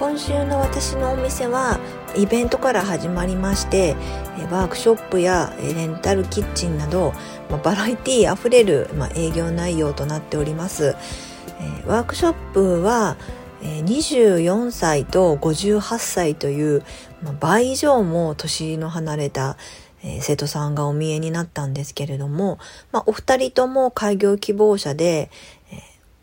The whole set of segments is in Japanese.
今週の私のお店はイベントから始まりましてワークショップやレンタルキッチンなどバラエティーあふれる営業内容となっております。ワークショップは24歳と58歳という倍以上も年の離れた生徒さんがお見えになったんですけれども、まあ、お二人とも開業希望者で、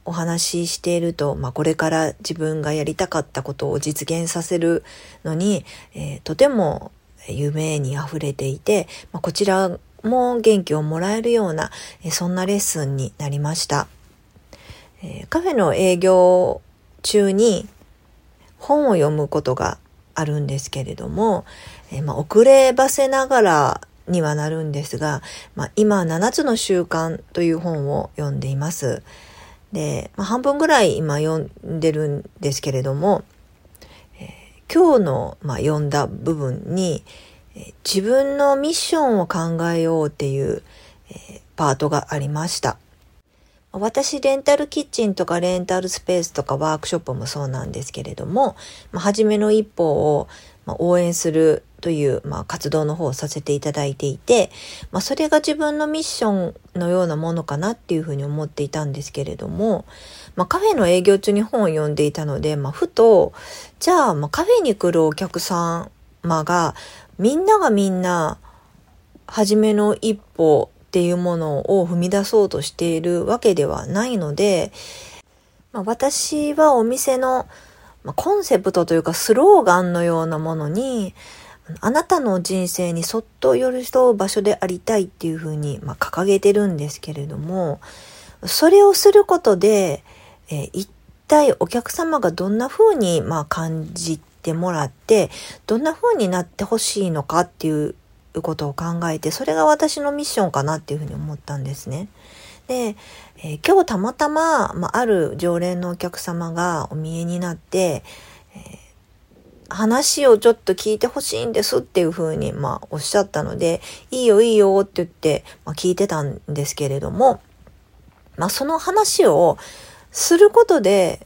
お話ししていると、まあ、これから自分がやりたかったことを実現させるのに、えー、とても夢に溢れていて、まあ、こちらも元気をもらえるような、えー、そんなレッスンになりました。えー、カフェの営業中に本を読むことがあるんですけれども、え、まあ、遅ればせながらにはなるんですが、ま、今7つの習慣という本を読んでいます。で、まあ、半分ぐらい今読んでるんですけれども、えー、今日の、まあ、読んだ部分に、えー、自分のミッションを考えようっていう、えー、パートがありました。私、レンタルキッチンとかレンタルスペースとかワークショップもそうなんですけれども、まあ、初めの一歩を応援するという、まあ、活動の方をさせていただいていて、まあ、それが自分のミッションのようなものかなっていうふうに思っていたんですけれども、まあ、カフェの営業中に本を読んでいたので、まあ、ふと、じゃあ、まあ、カフェに来るお客様が、みんながみんな、初めの一歩っていうものを踏み出そうとしているわけではないので、まあ、私はお店の、まあ、コンセプトというかスローガンのようなものに、あなたの人生にそっと寄り添う場所でありたいっていうふうに、まあ、掲げてるんですけれども、それをすることで、えー、一体お客様がどんな風に、まあ、感じてもらって、どんな風になってほしいのかっていうことを考えて、それが私のミッションかなっていうふうに思ったんですね。で、えー、今日たまたま、まあ、ある常連のお客様がお見えになって、話をちょっと聞いてほしいんですっていうふうに、まあ、おっしゃったので、いいよいいよって言って、まあ、聞いてたんですけれども、まあ、その話をすることで、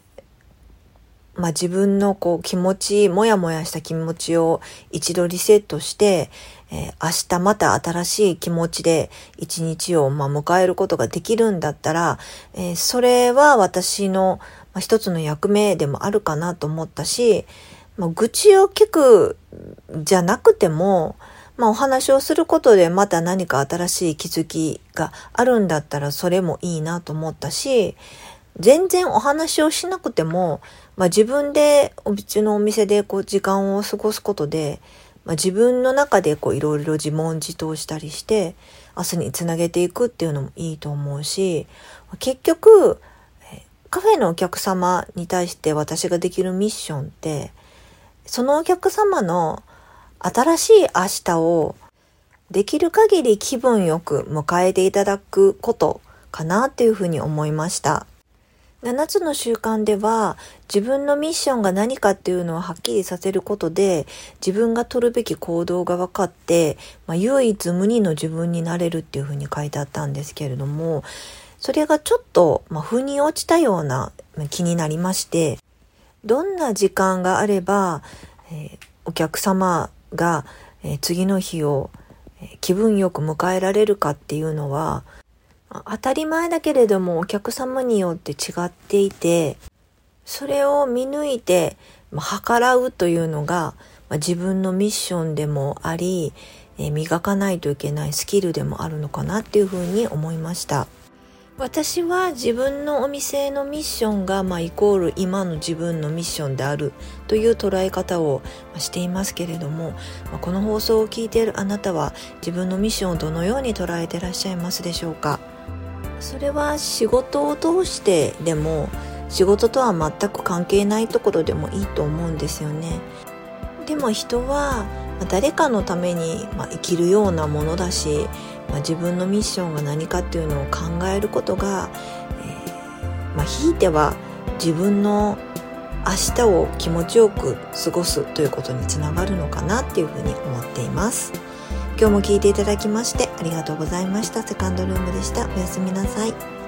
まあ、自分のこう気持ち、もやもやした気持ちを一度リセットして、えー、明日また新しい気持ちで一日をまあ迎えることができるんだったら、えー、それは私の、まあ、一つの役目でもあるかなと思ったし、まあ、愚痴を聞くじゃなくても、まあ、お話をすることでまた何か新しい気づきがあるんだったらそれもいいなと思ったし、全然お話をしなくても、まあ、自分でうちのお店でこう時間を過ごすことで、まあ、自分の中でこういろいろ自問自答したりして明日につなげていくっていうのもいいと思うし結局カフェのお客様に対して私ができるミッションってそのお客様の新しい明日をできる限り気分よく迎えていただくことかなっていうふうに思いました。7つの習慣では自分のミッションが何かっていうのをはっきりさせることで自分が取るべき行動が分かって、まあ、唯一無二の自分になれるっていうふうに書いてあったんですけれどもそれがちょっと、まあ、腑に落ちたような気になりましてどんな時間があれば、えー、お客様が、えー、次の日を、えー、気分よく迎えられるかっていうのは当たり前だけれどもお客様によって違っていてそれを見抜いて、まあ、計らうというのが、まあ、自分のミッションでもあり、え磨かないといけないスキルでもあるのかなっていうふうに思いました。私は自分のお店のミッションが、まあ、イコール今の自分のミッションであるという捉え方をしていますけれども、まあ、この放送を聞いているあなたは自分のミッションをどのように捉えてらっしゃいますでしょうか？それは仕事を通してでも仕事とは全く関係ないところでもいいと思うんですよね。でも人は、誰かのために、生きるようなものだし、まあ、自分のミッションが何かっていうのを考えることが、えー、まあ、ひいては自分の明日を気持ちよく過ごすということにつながるのかなっていうふうに思っています。今日も聞いていただきましてありがとうございました。セカンドルームでした。おやすみなさい。